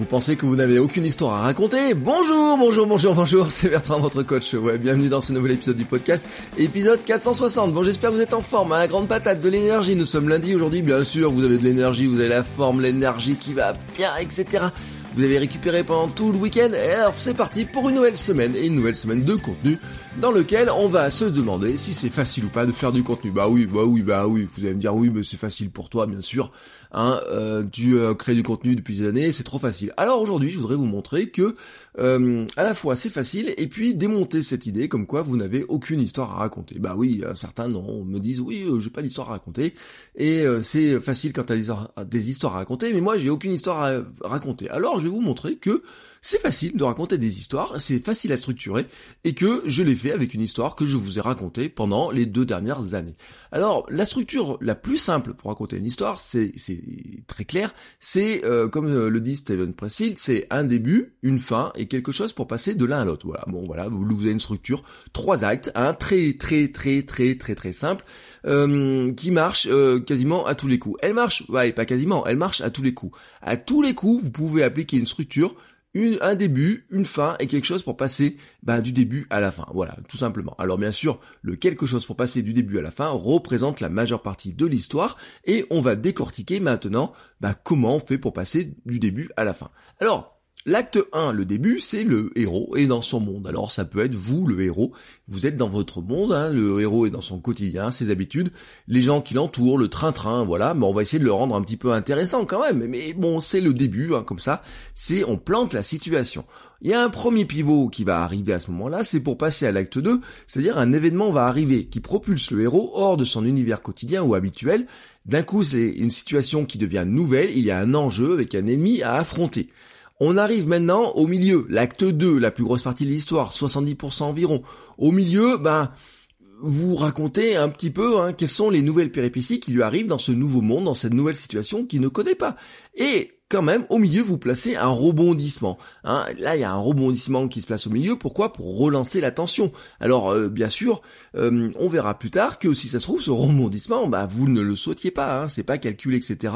Vous pensez que vous n'avez aucune histoire à raconter Bonjour, bonjour, bonjour, bonjour, c'est Bertrand, votre coach. Ouais, bienvenue dans ce nouvel épisode du podcast, épisode 460. Bon, j'espère que vous êtes en forme, à hein, la grande patate, de l'énergie. Nous sommes lundi aujourd'hui, bien sûr, vous avez de l'énergie, vous avez la forme, l'énergie qui va bien, etc. Vous avez récupéré pendant tout le week-end, et alors c'est parti pour une nouvelle semaine, et une nouvelle semaine de contenu, dans lequel on va se demander si c'est facile ou pas de faire du contenu. Bah oui, bah oui, bah oui, vous allez me dire oui, mais c'est facile pour toi, bien sûr. Hein, euh, tu euh, crées du contenu depuis des années, c'est trop facile. Alors aujourd'hui, je voudrais vous montrer que euh, à la fois c'est facile et puis démonter cette idée comme quoi vous n'avez aucune histoire à raconter. Bah oui, certains non, me disent oui, j'ai pas d'histoire à raconter et c'est facile quand t'as des histoires à raconter, mais moi j'ai aucune histoire à raconter. Alors je vais vous montrer que c'est facile de raconter des histoires, c'est facile à structurer, et que je l'ai fait avec une histoire que je vous ai racontée pendant les deux dernières années. Alors, la structure la plus simple pour raconter une histoire, c'est très clair, c'est, euh, comme euh, le dit Steven Pressfield, c'est un début, une fin, et quelque chose pour passer de l'un à l'autre. Voilà, bon voilà, vous, vous avez une structure, trois actes, un très très très très très très simple, euh, qui marche quasiment à tous les coups. Elle marche, ouais, pas quasiment, elle marche à tous les coups. À tous les coups, vous pouvez appliquer une structure un début, une fin et quelque chose pour passer bah, du début à la fin. Voilà, tout simplement. Alors bien sûr, le quelque chose pour passer du début à la fin représente la majeure partie de l'histoire et on va décortiquer maintenant bah, comment on fait pour passer du début à la fin. Alors, L'acte 1, le début, c'est le héros est dans son monde. Alors ça peut être vous, le héros. Vous êtes dans votre monde, hein, le héros est dans son quotidien, ses habitudes, les gens qui l'entourent, le train-train, voilà. Mais on va essayer de le rendre un petit peu intéressant quand même. Mais bon, c'est le début, hein, comme ça. C'est on plante la situation. Il y a un premier pivot qui va arriver à ce moment-là, c'est pour passer à l'acte 2, c'est-à-dire un événement va arriver qui propulse le héros hors de son univers quotidien ou habituel. D'un coup, c'est une situation qui devient nouvelle, il y a un enjeu avec un ennemi à affronter. On arrive maintenant au milieu, l'acte 2, la plus grosse partie de l'histoire, 70% environ. Au milieu, ben, vous racontez un petit peu hein, quelles sont les nouvelles péripéties qui lui arrivent dans ce nouveau monde, dans cette nouvelle situation qu'il ne connaît pas. Et quand même, au milieu, vous placez un rebondissement. Hein. Là, il y a un rebondissement qui se place au milieu. Pourquoi? Pour relancer la tension. Alors, euh, bien sûr, euh, on verra plus tard que si ça se trouve, ce rebondissement, bah, vous ne le souhaitiez pas. Hein. C'est pas calculé, etc.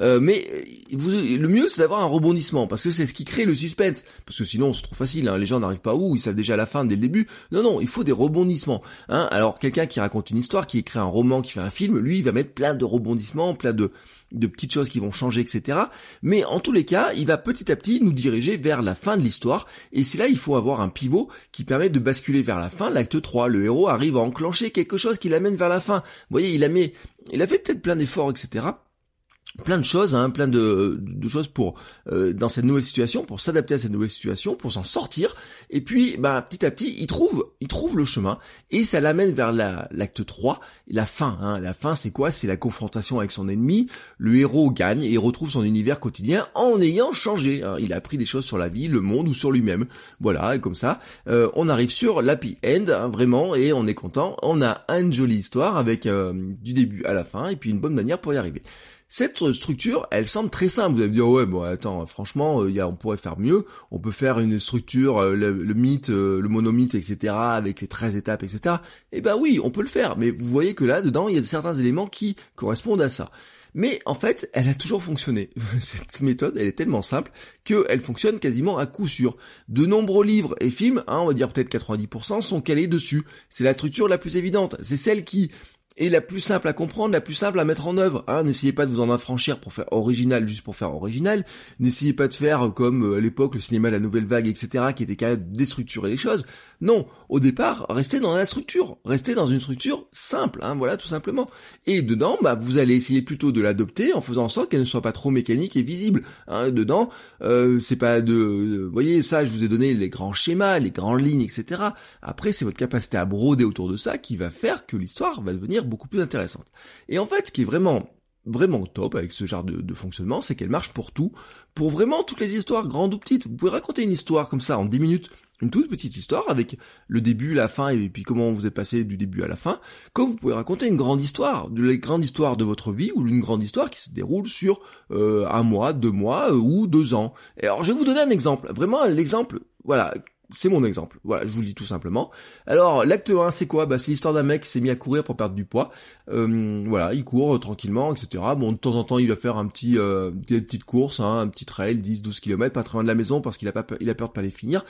Euh, mais le mieux, c'est d'avoir un rebondissement parce que c'est ce qui crée le suspense. Parce que sinon, c'est trop facile. Hein. Les gens n'arrivent pas où Ils savent déjà la fin dès le début. Non, non, il faut des rebondissements. Hein. Alors, quelqu'un qui raconte une histoire, qui écrit un roman, qui fait un film, lui, il va mettre plein de rebondissements, plein de de petites choses qui vont changer, etc. Mais en tous les cas, il va petit à petit nous diriger vers la fin de l'histoire, et c'est là il faut avoir un pivot qui permet de basculer vers la fin, l'acte 3, le héros arrive à enclencher quelque chose qui l'amène vers la fin. Vous voyez, il a mis, il a fait peut-être plein d'efforts, etc plein de choses, hein, plein de, de choses pour euh, dans cette nouvelle situation, pour s'adapter à cette nouvelle situation, pour s'en sortir. Et puis, bah, petit à petit, il trouve, il trouve le chemin et ça l'amène vers l'acte 3, la fin. Hein. La fin, c'est quoi? C'est la confrontation avec son ennemi. Le héros gagne et retrouve son univers quotidien en ayant changé. Hein. Il a appris des choses sur la vie, le monde ou sur lui-même. Voilà, et comme ça, euh, on arrive sur l'happy end, hein, vraiment, et on est content. On a une jolie histoire avec euh, du début à la fin et puis une bonne manière pour y arriver. Cette structure, elle semble très simple. Vous allez me dire, ouais, bon, attends, franchement, euh, on pourrait faire mieux. On peut faire une structure, euh, le, mythe, euh, le monomythe, etc., avec les 13 étapes, etc. Eh ben oui, on peut le faire. Mais vous voyez que là, dedans, il y a certains éléments qui correspondent à ça. Mais en fait, elle a toujours fonctionné. Cette méthode, elle est tellement simple qu'elle fonctionne quasiment à coup sûr. De nombreux livres et films, hein, on va dire peut-être 90%, sont calés dessus. C'est la structure la plus évidente. C'est celle qui et la plus simple à comprendre, la plus simple à mettre en œuvre. Hein, n'essayez pas de vous en affranchir pour faire original juste pour faire original. N'essayez pas de faire comme euh, à l'époque le cinéma la nouvelle vague, etc., qui était capable de déstructurer les choses. Non, au départ, restez dans la structure, restez dans une structure simple, hein, voilà tout simplement. Et dedans, bah, vous allez essayer plutôt de l'adopter en faisant en sorte qu'elle ne soit pas trop mécanique et visible. Hein. Dedans, euh, c'est pas de, vous voyez ça, je vous ai donné les grands schémas, les grandes lignes, etc. Après, c'est votre capacité à broder autour de ça qui va faire que l'histoire va devenir beaucoup plus intéressante. Et en fait, ce qui est vraiment vraiment top avec ce genre de, fonctionnement, c'est qu'elle marche pour tout, pour vraiment toutes les histoires, grandes ou petites. Vous pouvez raconter une histoire comme ça en 10 minutes, une toute petite histoire avec le début, la fin et puis comment vous êtes passé du début à la fin, comme vous pouvez raconter une grande histoire, de la grande histoire de votre vie ou une grande histoire qui se déroule sur euh, un mois, deux mois euh, ou deux ans. Et alors je vais vous donner un exemple, vraiment l'exemple, voilà, c'est mon exemple. Voilà, je vous le dis tout simplement. Alors, l'acte 1, c'est quoi? Bah, c'est l'histoire d'un mec qui s'est mis à courir pour perdre du poids. Euh, voilà, il court euh, tranquillement, etc. Bon, de temps en temps, il va faire un petit, euh, des petites courses, hein, un petit trail, 10, 12 km, pas très loin de la maison parce qu'il a il a peur de pas les finir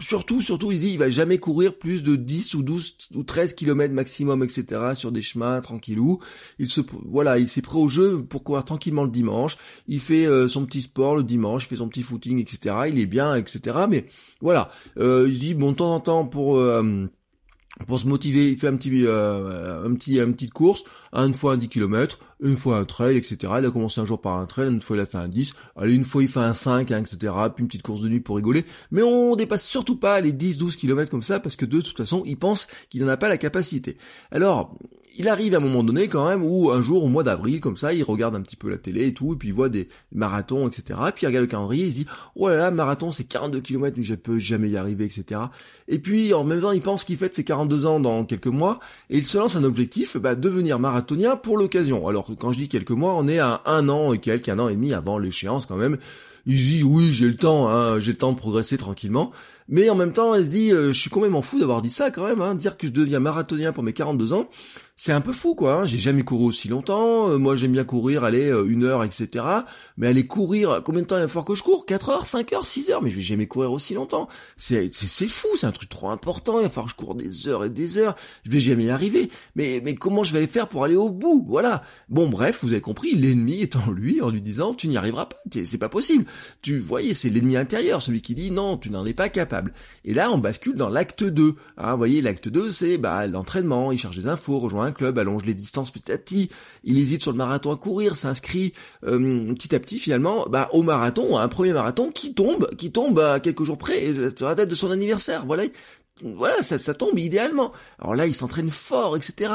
surtout, surtout, il dit, il va jamais courir plus de 10 ou 12 ou 13 kilomètres maximum, etc., sur des chemins tranquillou. Il se, voilà, il s'est prêt au jeu pour courir tranquillement le dimanche. Il fait euh, son petit sport le dimanche, il fait son petit footing, etc. Il est bien, etc. Mais voilà, euh, il dit, bon, de temps en temps, pour... Euh, pour se motiver, il fait un petit, un petit, une petite course, une fois un 10 km, une fois un trail, etc. Il a commencé un jour par un trail, une fois il a fait un 10, allez, une fois il fait un 5, hein, etc. Puis une petite course de nuit pour rigoler. Mais on dépasse surtout pas les 10-12 km comme ça, parce que de toute façon, il pense qu'il n'en a pas la capacité. Alors, il arrive à un moment donné quand même où un jour au mois d'avril comme ça il regarde un petit peu la télé et tout et puis il voit des marathons etc puis il regarde le calendrier il dit oh là là marathon c'est 42 km mais je peux jamais y arriver etc et puis en même temps il pense qu'il fête ses 42 ans dans quelques mois et il se lance un objectif bah, devenir marathonien pour l'occasion. Alors quand je dis quelques mois on est à un an et quelques un an et demi avant l'échéance quand même il dit oui j'ai le temps hein, j'ai le temps de progresser tranquillement mais en même temps elle se dit euh, je suis complètement fou d'avoir dit ça quand même hein, dire que je deviens marathonien pour mes 42 ans c'est un peu fou quoi. Hein. J'ai jamais couru aussi longtemps. Euh, moi j'aime bien courir, aller euh, une heure, etc. Mais aller courir, combien de temps il va falloir que je cours? 4 heures, 5 heures, 6 heures? Mais je vais jamais courir aussi longtemps. C'est c'est fou, c'est un truc trop important. Il va falloir que je cours des heures et des heures. Je vais jamais y arriver. Mais mais comment je vais aller faire pour aller au bout? Voilà. Bon bref, vous avez compris. L'ennemi est en lui en lui disant tu n'y arriveras pas. C'est pas possible. Tu voyez, c'est l'ennemi intérieur, celui qui dit non, tu n'en es pas capable. Et là on bascule dans l'acte 2. Hein, vous voyez, l'acte 2 c'est bah l'entraînement. Il cherche des infos, rejoint club, allonge les distances petit à petit, il hésite sur le marathon à courir, s'inscrit euh, petit à petit finalement bah, au marathon, un premier marathon qui tombe, qui tombe à quelques jours près, sur la date de son anniversaire, voilà. Voilà, ça, ça tombe idéalement. Alors là, il s'entraîne fort, etc.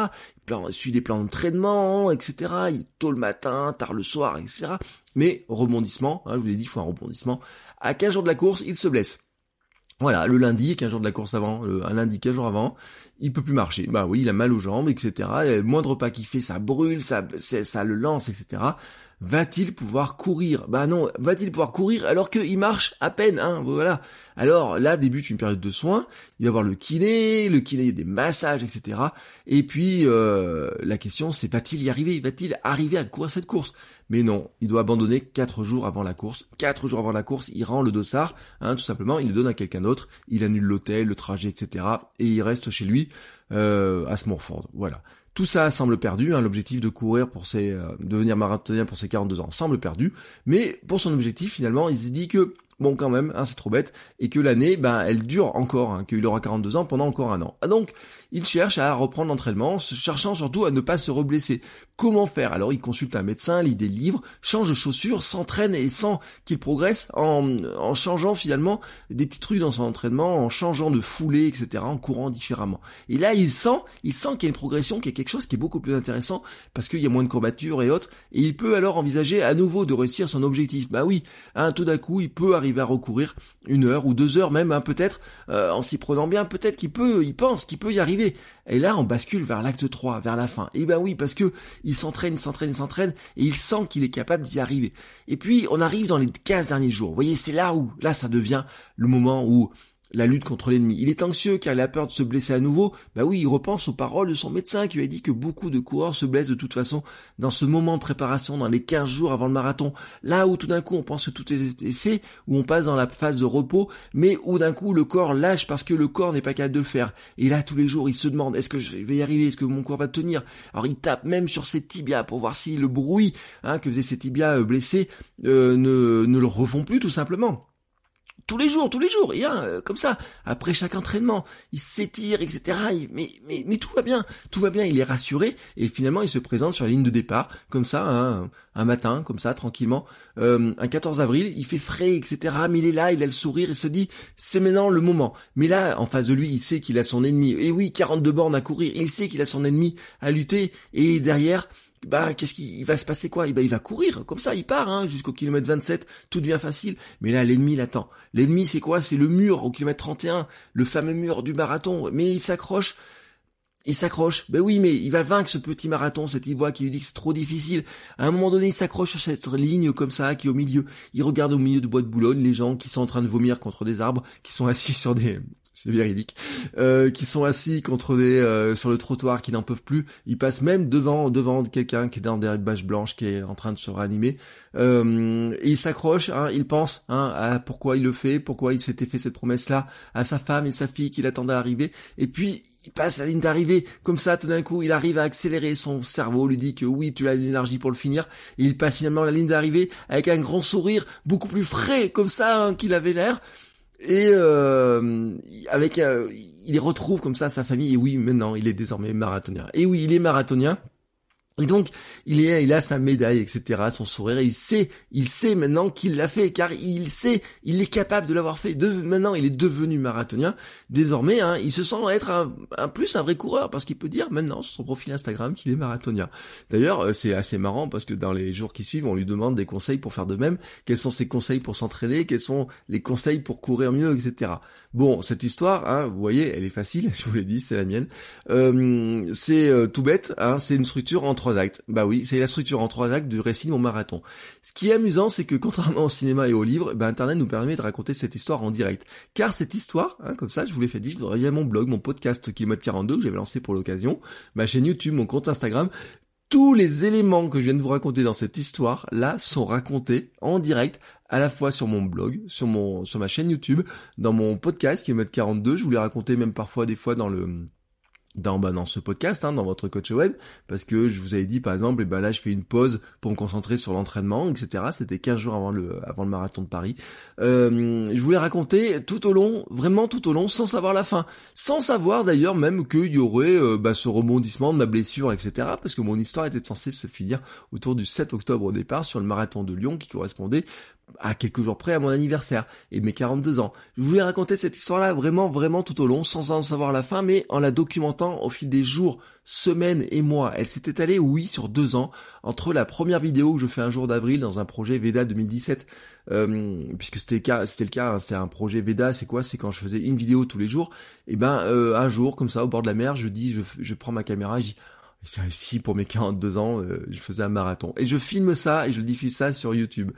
Il suit des plans d'entraînement, etc. Il tôt le matin, tard le soir, etc. Mais rebondissement, hein, je vous l'ai dit, il faut un rebondissement. À 15 jours de la course, il se blesse. Voilà, le lundi, 15 jours de la course avant, un lundi 15 jours avant, il peut plus marcher. Bah oui, il a mal aux jambes, etc. Et moindre pas qu'il fait, ça brûle, ça, ça le lance, etc. Va-t-il pouvoir courir? Bah non, va-t-il pouvoir courir alors qu'il marche à peine, hein Voilà. Alors là débute une période de soins. Il va voir le kiné, le kiné des massages, etc. Et puis euh, la question c'est va-t-il y arriver? Va-t-il arriver à courir cette course? Mais non, il doit abandonner quatre jours avant la course. Quatre jours avant la course, il rend le dossard, hein, tout simplement. Il le donne à quelqu'un d'autre. Il annule l'hôtel, le trajet, etc. Et il reste chez lui euh, à Smurford. Voilà. Tout ça semble perdu, hein, l'objectif de courir pour ses, euh, devenir marathonien pour ses 42 ans. Semble perdu, mais pour son objectif finalement il s'est dit que bon quand même, hein, c'est trop bête, et que l'année, ben, elle dure encore, hein, qu'il aura 42 ans pendant encore un an. Ah, donc, il cherche à reprendre l'entraînement, cherchant surtout à ne pas se reblesser. Comment faire? Alors il consulte un médecin, lit des livres, change de chaussures, s'entraîne et sent qu'il progresse en, en changeant finalement des petits trucs dans son entraînement, en changeant de foulée, etc., en courant différemment. Et là, il sent, il sent qu'il y a une progression, qu'il y a quelque chose qui est beaucoup plus intéressant parce qu'il y a moins de courbatures et autres, et il peut alors envisager à nouveau de réussir son objectif. Bah oui, hein, tout d'un coup, il peut arriver à recourir une heure ou deux heures même, hein, peut-être, euh, en s'y prenant bien, peut-être qu'il peut, il pense qu'il peut y arriver. Et là, on bascule vers l'acte 3, vers la fin. Et ben oui, parce que il s'entraîne, il s'entraîne, il s'entraîne, et il sent qu'il est capable d'y arriver. Et puis, on arrive dans les 15 derniers jours. Vous voyez, c'est là où, là, ça devient le moment où la lutte contre l'ennemi. Il est anxieux car il a peur de se blesser à nouveau. Bah oui, il repense aux paroles de son médecin qui lui a dit que beaucoup de coureurs se blessent de toute façon dans ce moment de préparation, dans les 15 jours avant le marathon. Là où tout d'un coup on pense que tout est fait, où on passe dans la phase de repos, mais où d'un coup le corps lâche parce que le corps n'est pas capable de le faire. Et là tous les jours il se demande est-ce que je vais y arriver, est-ce que mon corps va tenir? Alors il tape même sur ses tibias pour voir si le bruit hein, que faisaient ses tibias euh, blessés euh, ne, ne le refont plus tout simplement tous les jours, tous les jours, et hein, comme ça, après chaque entraînement, il s'étire, etc. mais, mais, mais tout va bien, tout va bien, il est rassuré, et finalement il se présente sur la ligne de départ, comme ça, hein, un matin, comme ça, tranquillement, euh, un 14 avril, il fait frais, etc. Mais il est là, il a le sourire, il se dit, c'est maintenant le moment. Mais là, en face de lui, il sait qu'il a son ennemi. Et oui, 42 bornes à courir, il sait qu'il a son ennemi à lutter, et derrière, bah qu'est-ce qui va se passer quoi? Bah, il va courir comme ça, il part hein, jusqu'au kilomètre 27, tout devient facile. Mais là l'ennemi l'attend. L'ennemi c'est quoi? C'est le mur au kilomètre 31, le fameux mur du marathon. Mais il s'accroche. Il s'accroche. Ben oui, mais il va vaincre ce petit marathon, cette voix qui lui dit que c'est trop difficile. À un moment donné, il s'accroche sur cette ligne comme ça, qui est au milieu. Il regarde au milieu de bois de Boulogne les gens qui sont en train de vomir contre des arbres, qui sont assis sur des, c'est véridique, euh, qui sont assis contre des euh, sur le trottoir, qui n'en peuvent plus. Ils passent même devant devant quelqu'un qui est dans des bâches blanches, qui est en train de se réanimer. Euh, il s'accroche, hein, il pense hein, à pourquoi il le fait, pourquoi il s'était fait cette promesse-là à sa femme et sa fille qui l'attendent à l'arrivée. Et puis il passe la ligne d'arrivée, comme ça, tout d'un coup, il arrive à accélérer, son cerveau lui dit que oui, tu as l'énergie pour le finir, et il passe finalement la ligne d'arrivée avec un grand sourire, beaucoup plus frais, comme ça, hein, qu'il avait l'air, et euh, avec, euh, il retrouve comme ça sa famille. Et oui, maintenant, il est désormais marathonien. Et oui, il est marathonien. Et donc, il est, il a sa médaille, etc., son sourire, il sait, il sait maintenant qu'il l'a fait, car il sait, il est capable de l'avoir fait. De, maintenant, il est devenu marathonien. Désormais, hein, il se sent être un, plus un vrai coureur, parce qu'il peut dire maintenant sur son profil Instagram qu'il est marathonien. D'ailleurs, euh, c'est assez marrant, parce que dans les jours qui suivent, on lui demande des conseils pour faire de même. Quels sont ses conseils pour s'entraîner? Quels sont les conseils pour courir mieux, etc. Bon, cette histoire, hein, vous voyez, elle est facile, je vous l'ai dit, c'est la mienne. Euh, c'est euh, tout bête, hein, c'est une structure en trois actes. Bah oui, c'est la structure en trois actes du récit de mon marathon. Ce qui est amusant, c'est que contrairement au cinéma et au livre, bah, Internet nous permet de raconter cette histoire en direct. Car cette histoire, hein, comme ça, je vous l'ai fait vivre via mon blog, mon podcast Kilomètre 42 que j'avais lancé pour l'occasion, ma chaîne YouTube, mon compte Instagram, tous les éléments que je viens de vous raconter dans cette histoire là sont racontés en direct à la fois sur mon blog, sur mon sur ma chaîne YouTube, dans mon podcast qui est Mode 42, je vous l'ai raconté même parfois des fois dans le dans, bah, dans ce podcast, hein, dans votre coach web, parce que je vous avais dit par exemple, et eh ben là je fais une pause pour me concentrer sur l'entraînement, etc. C'était 15 jours avant le avant le marathon de Paris. Euh, je voulais raconter tout au long, vraiment tout au long, sans savoir la fin, sans savoir d'ailleurs même qu'il y aurait euh, bah, ce rebondissement de ma blessure, etc. Parce que mon histoire était censée se finir autour du 7 octobre au départ sur le marathon de Lyon qui correspondait à quelques jours près à mon anniversaire et mes 42 ans. Je voulais raconter cette histoire-là vraiment, vraiment tout au long, sans en savoir la fin, mais en la documentant au fil des jours, semaines et mois. Elle s'est étalée, oui, sur deux ans, entre la première vidéo que je fais un jour d'avril dans un projet Veda 2017, euh, puisque c'était le cas, hein, c'était un projet Veda, c'est quoi? C'est quand je faisais une vidéo tous les jours, et ben euh, un jour, comme ça, au bord de la mer, je dis, je, je prends ma caméra, je dis si pour mes 42 ans, euh, je faisais un marathon. Et je filme ça et je diffuse ça sur YouTube.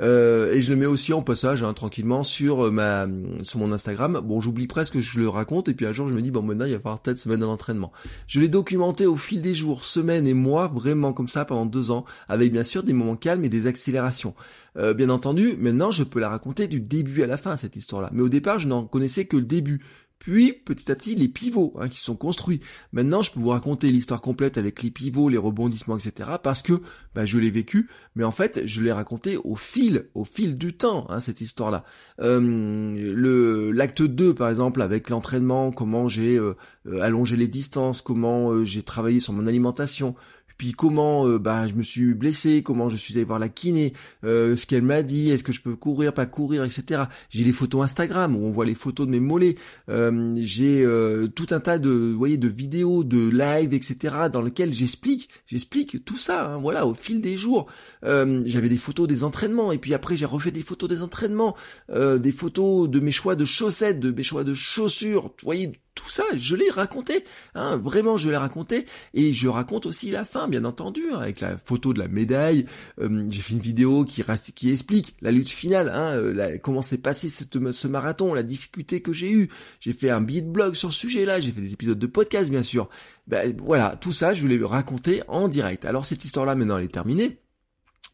Euh, et je le mets aussi en passage, hein, tranquillement, sur euh, ma sur mon Instagram. Bon, j'oublie presque que je le raconte. Et puis un jour, je me dis, bon, maintenant, il va falloir peut-être se mettre dans l'entraînement. Je l'ai documenté au fil des jours, semaines et mois, vraiment comme ça, pendant deux ans, avec bien sûr des moments calmes et des accélérations. bien entendu, maintenant, je peux la raconter du début à la fin, cette histoire-là. Mais au départ, je n'en connaissais que le début. Puis, petit à petit, les pivots hein, qui sont construits. Maintenant, je peux vous raconter l'histoire complète avec les pivots, les rebondissements, etc. Parce que bah, je l'ai vécu, mais en fait, je l'ai raconté au fil, au fil du temps, hein, cette histoire-là. Euh, l'acte 2, par exemple, avec l'entraînement, comment j'ai euh, euh, allongé les distances, comment j'ai travaillé sur mon alimentation, puis comment euh, bah je me suis blessé, comment je suis allé voir la kiné, euh, ce qu'elle m'a dit, est-ce que je peux courir, pas courir, etc. J'ai les photos Instagram où on voit les photos de mes mollets. Euh, j'ai tout un tas de, vous voyez, de vidéos, de live, etc. dans lesquels j'explique, j'explique tout ça. Hein, voilà, au fil des jours, j'avais des photos des entraînements et puis après j'ai refait des photos des entraînements, des photos de mes choix de chaussettes, de mes choix de chaussures. Vous voyez tout ça, je l'ai raconté, hein, vraiment je l'ai raconté, et je raconte aussi la fin, bien entendu, hein, avec la photo de la médaille, euh, j'ai fait une vidéo qui, qui explique la lutte finale, hein, euh, comment s'est passé ce marathon, la difficulté que j'ai eue, j'ai fait un billet de blog sur ce sujet-là, j'ai fait des épisodes de podcast bien sûr, ben, voilà, tout ça je voulais raconter en direct. Alors cette histoire-là maintenant elle est terminée,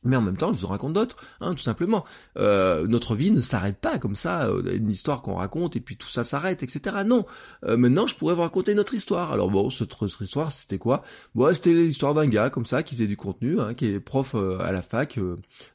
mais en même temps, je vous raconte d'autres, hein, tout simplement. Euh, notre vie ne s'arrête pas comme ça, euh, une histoire qu'on raconte et puis tout ça s'arrête, etc. Non. Euh, maintenant, je pourrais vous raconter notre histoire. Alors bon, cette, histoire, c'était quoi? Bon, c'était l'histoire d'un gars comme ça qui faisait du contenu, hein, qui est prof à la fac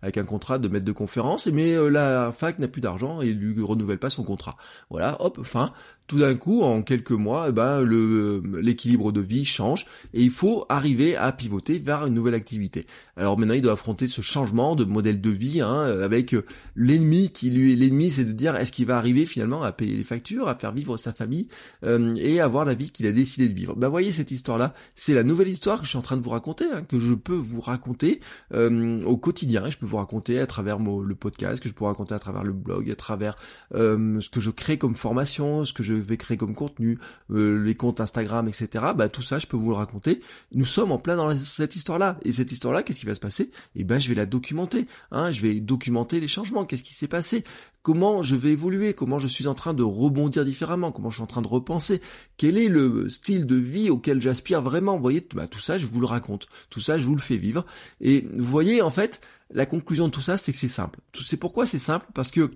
avec un contrat de maître de conférence, mais la fac n'a plus d'argent et lui renouvelle pas son contrat. Voilà, hop, fin. Tout d'un coup, en quelques mois, eh ben, le, l'équilibre de vie change et il faut arriver à pivoter vers une nouvelle activité. Alors maintenant, il doit affronter ce changement de modèle de vie hein, avec l'ennemi qui lui, l'ennemi, c'est de dire est-ce qu'il va arriver finalement à payer les factures, à faire vivre sa famille euh, et avoir la vie qu'il a décidé de vivre. Ben voyez cette histoire-là, c'est la nouvelle histoire que je suis en train de vous raconter, hein, que je peux vous raconter euh, au quotidien. Je peux vous raconter à travers le podcast, que je peux raconter à travers le blog, à travers euh, ce que je crée comme formation, ce que je vais créer comme contenu, euh, les comptes Instagram, etc. Bah tout ça, je peux vous le raconter. Nous sommes en plein dans cette histoire-là. Et cette histoire-là, qu'est-ce qui va se passer? Eh ben, je vais la documenter. Hein, je vais documenter les changements. Qu'est-ce qui s'est passé? Comment je vais évoluer? Comment je suis en train de rebondir différemment? Comment je suis en train de repenser? Quel est le style de vie auquel j'aspire vraiment? Vous voyez, bah, tout ça, je vous le raconte. Tout ça, je vous le fais vivre. Et vous voyez, en fait, la conclusion de tout ça, c'est que c'est simple. C'est pourquoi c'est simple? Parce que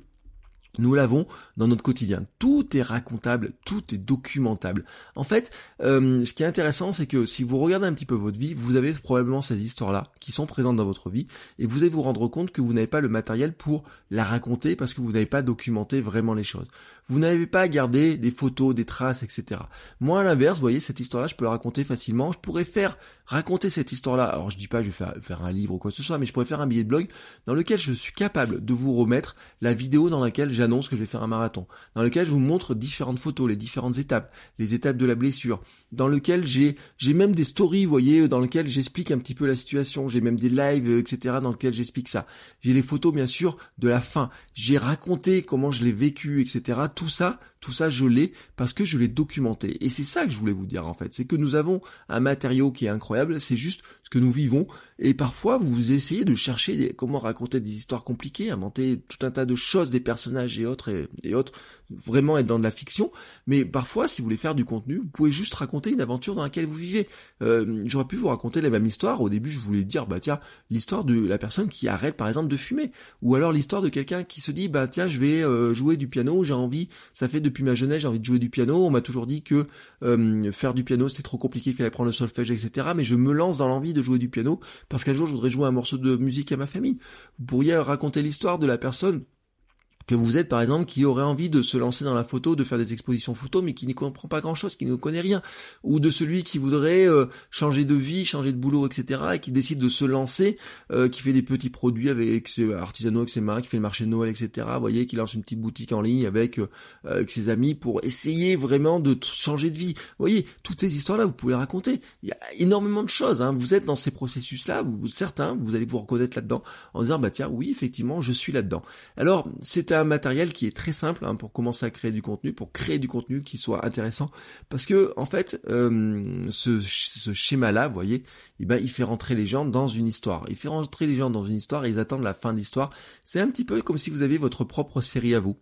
nous l'avons dans notre quotidien. Tout est racontable, tout est documentable. En fait, euh, ce qui est intéressant, c'est que si vous regardez un petit peu votre vie, vous avez probablement ces histoires-là qui sont présentes dans votre vie, et vous allez vous rendre compte que vous n'avez pas le matériel pour la raconter parce que vous n'avez pas documenté vraiment les choses. Vous n'avez pas gardé des photos, des traces, etc. Moi, à l'inverse, vous voyez, cette histoire-là, je peux la raconter facilement. Je pourrais faire raconter cette histoire-là. Alors, je dis pas, je vais faire, faire un livre ou quoi que ce soit, mais je pourrais faire un billet de blog dans lequel je suis capable de vous remettre la vidéo dans laquelle j'ai annonce que je vais faire un marathon, dans lequel je vous montre différentes photos, les différentes étapes, les étapes de la blessure, dans lequel j'ai j'ai même des stories, vous voyez, dans lequel j'explique un petit peu la situation, j'ai même des lives, euh, etc., dans lequel j'explique ça. J'ai les photos, bien sûr, de la fin. J'ai raconté comment je l'ai vécu, etc. Tout ça, tout ça, je l'ai parce que je l'ai documenté. Et c'est ça que je voulais vous dire, en fait. C'est que nous avons un matériau qui est incroyable, c'est juste ce que nous vivons. Et parfois, vous essayez de chercher des, comment raconter des histoires compliquées, inventer tout un tas de choses, des personnages et autres, et, autres, vraiment être dans de la fiction. Mais parfois, si vous voulez faire du contenu, vous pouvez juste raconter une aventure dans laquelle vous vivez. Euh, J'aurais pu vous raconter la même histoire. Au début, je voulais dire, bah tiens, l'histoire de la personne qui arrête, par exemple, de fumer. Ou alors l'histoire de quelqu'un qui se dit, bah tiens, je vais euh, jouer du piano, j'ai envie, ça fait depuis ma jeunesse, j'ai envie de jouer du piano. On m'a toujours dit que euh, faire du piano, c'est trop compliqué, qu'il fallait prendre le solfège, etc. Mais je me lance dans l'envie de jouer du piano parce qu'un jour, je voudrais jouer un morceau de musique à ma famille. Vous pourriez raconter l'histoire de la personne que vous êtes par exemple qui aurait envie de se lancer dans la photo, de faire des expositions photo, mais qui n'y comprend pas grand-chose, qui ne connaît rien, ou de celui qui voudrait euh, changer de vie, changer de boulot, etc., et qui décide de se lancer, euh, qui fait des petits produits avec ses artisanaux avec ses mains, qui fait le marché de Noël, etc. Voyez, qui lance une petite boutique en ligne avec, euh, avec ses amis pour essayer vraiment de changer de vie. Vous voyez, toutes ces histoires-là, vous pouvez les raconter. Il y a énormément de choses. Hein. Vous êtes dans ces processus-là, vous, certains, vous allez vous reconnaître là-dedans en disant bah tiens, oui, effectivement, je suis là-dedans. Alors, c'est un matériel qui est très simple hein, pour commencer à créer du contenu, pour créer du contenu qui soit intéressant, parce que en fait, euh, ce, schéma-là, vous voyez, eh ben, il fait rentrer les gens dans une histoire. Il fait rentrer les gens dans une histoire et ils attendent la fin de l'histoire. C'est un petit peu comme si vous aviez votre propre série à vous.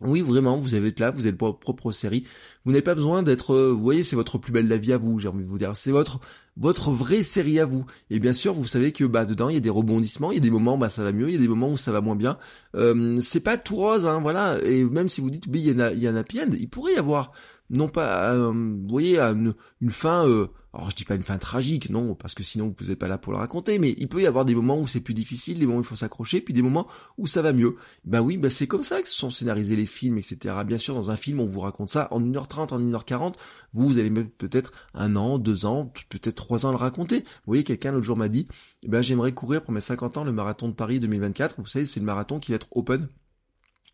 Oui, vraiment, vous avez là, vous êtes votre propre série. Vous n'avez pas besoin d'être, euh, vous voyez, c'est votre plus belle la vie à vous, j'ai envie de vous dire. C'est votre votre vraie série à vous. Et bien sûr, vous savez que bah dedans, il y a des rebondissements, il y a des moments bah ça va mieux, il y a des moments où ça va moins bien. Euh, c'est pas tout rose, hein, voilà. Et même si vous dites, oui, il y en a, il y en a il pourrait y avoir non pas, euh, vous voyez, une, fin. Euh, alors je dis pas une fin tragique, non, parce que sinon vous n'êtes pas là pour le raconter, mais il peut y avoir des moments où c'est plus difficile, des moments où il faut s'accrocher, puis des moments où ça va mieux. Ben oui, ben c'est comme ça que se sont scénarisés les films, etc. Bien sûr, dans un film, on vous raconte ça en 1h30, en 1h40, vous, vous allez mettre peut-être un an, deux ans, peut-être trois ans à le raconter. Vous voyez, quelqu'un l'autre jour m'a dit, eh ben j'aimerais courir pour mes 50 ans le marathon de Paris 2024. Vous savez, c'est le marathon qui va être open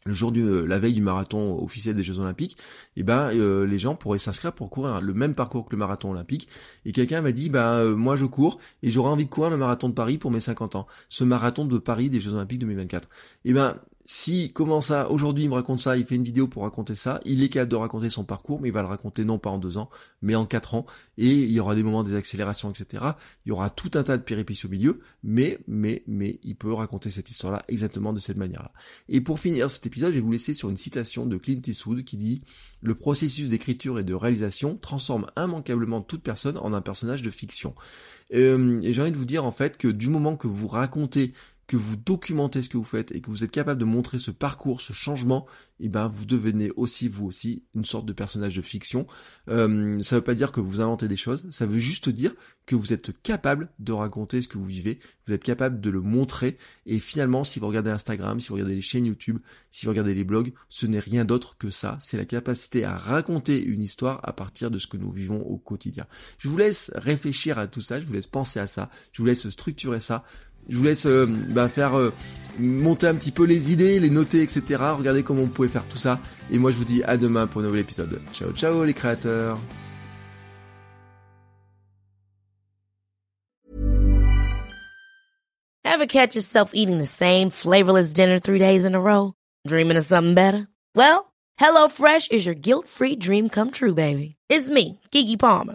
le jour du euh, la veille du marathon officiel des Jeux Olympiques, et eh ben euh, les gens pourraient s'inscrire pour courir le même parcours que le marathon olympique. Et quelqu'un m'a dit ben euh, moi je cours et j'aurais envie de courir le marathon de Paris pour mes 50 ans. Ce marathon de Paris des Jeux Olympiques 2024. Et eh ben si comment ça, aujourd'hui il me raconte ça, il fait une vidéo pour raconter ça, il est capable de raconter son parcours, mais il va le raconter non pas en deux ans, mais en quatre ans, et il y aura des moments des accélérations, etc. Il y aura tout un tas de péripéties au milieu, mais, mais, mais, il peut raconter cette histoire-là exactement de cette manière-là. Et pour finir cet épisode, je vais vous laisser sur une citation de Clint Eastwood qui dit le processus d'écriture et de réalisation transforme immanquablement toute personne en un personnage de fiction. Euh, et j'ai envie de vous dire en fait que du moment que vous racontez que vous documentez ce que vous faites et que vous êtes capable de montrer ce parcours, ce changement, et eh ben vous devenez aussi vous aussi une sorte de personnage de fiction. Euh, ça veut pas dire que vous inventez des choses, ça veut juste dire que vous êtes capable de raconter ce que vous vivez, vous êtes capable de le montrer. Et finalement, si vous regardez Instagram, si vous regardez les chaînes YouTube, si vous regardez les blogs, ce n'est rien d'autre que ça. C'est la capacité à raconter une histoire à partir de ce que nous vivons au quotidien. Je vous laisse réfléchir à tout ça, je vous laisse penser à ça, je vous laisse structurer ça. Je vous laisse euh, bah, faire euh, monter un petit peu les idées, les noter, etc. Regardez comment on pouvait faire tout ça. Et moi je vous dis à demain pour un nouvel épisode. Ciao ciao les créateurs. Ever catch yourself eating the same flavorless dinner three days in a row? Dreaming of something better? Well, HelloFresh is your guilt-free dream come true, baby. It's me, Kiki Palmer.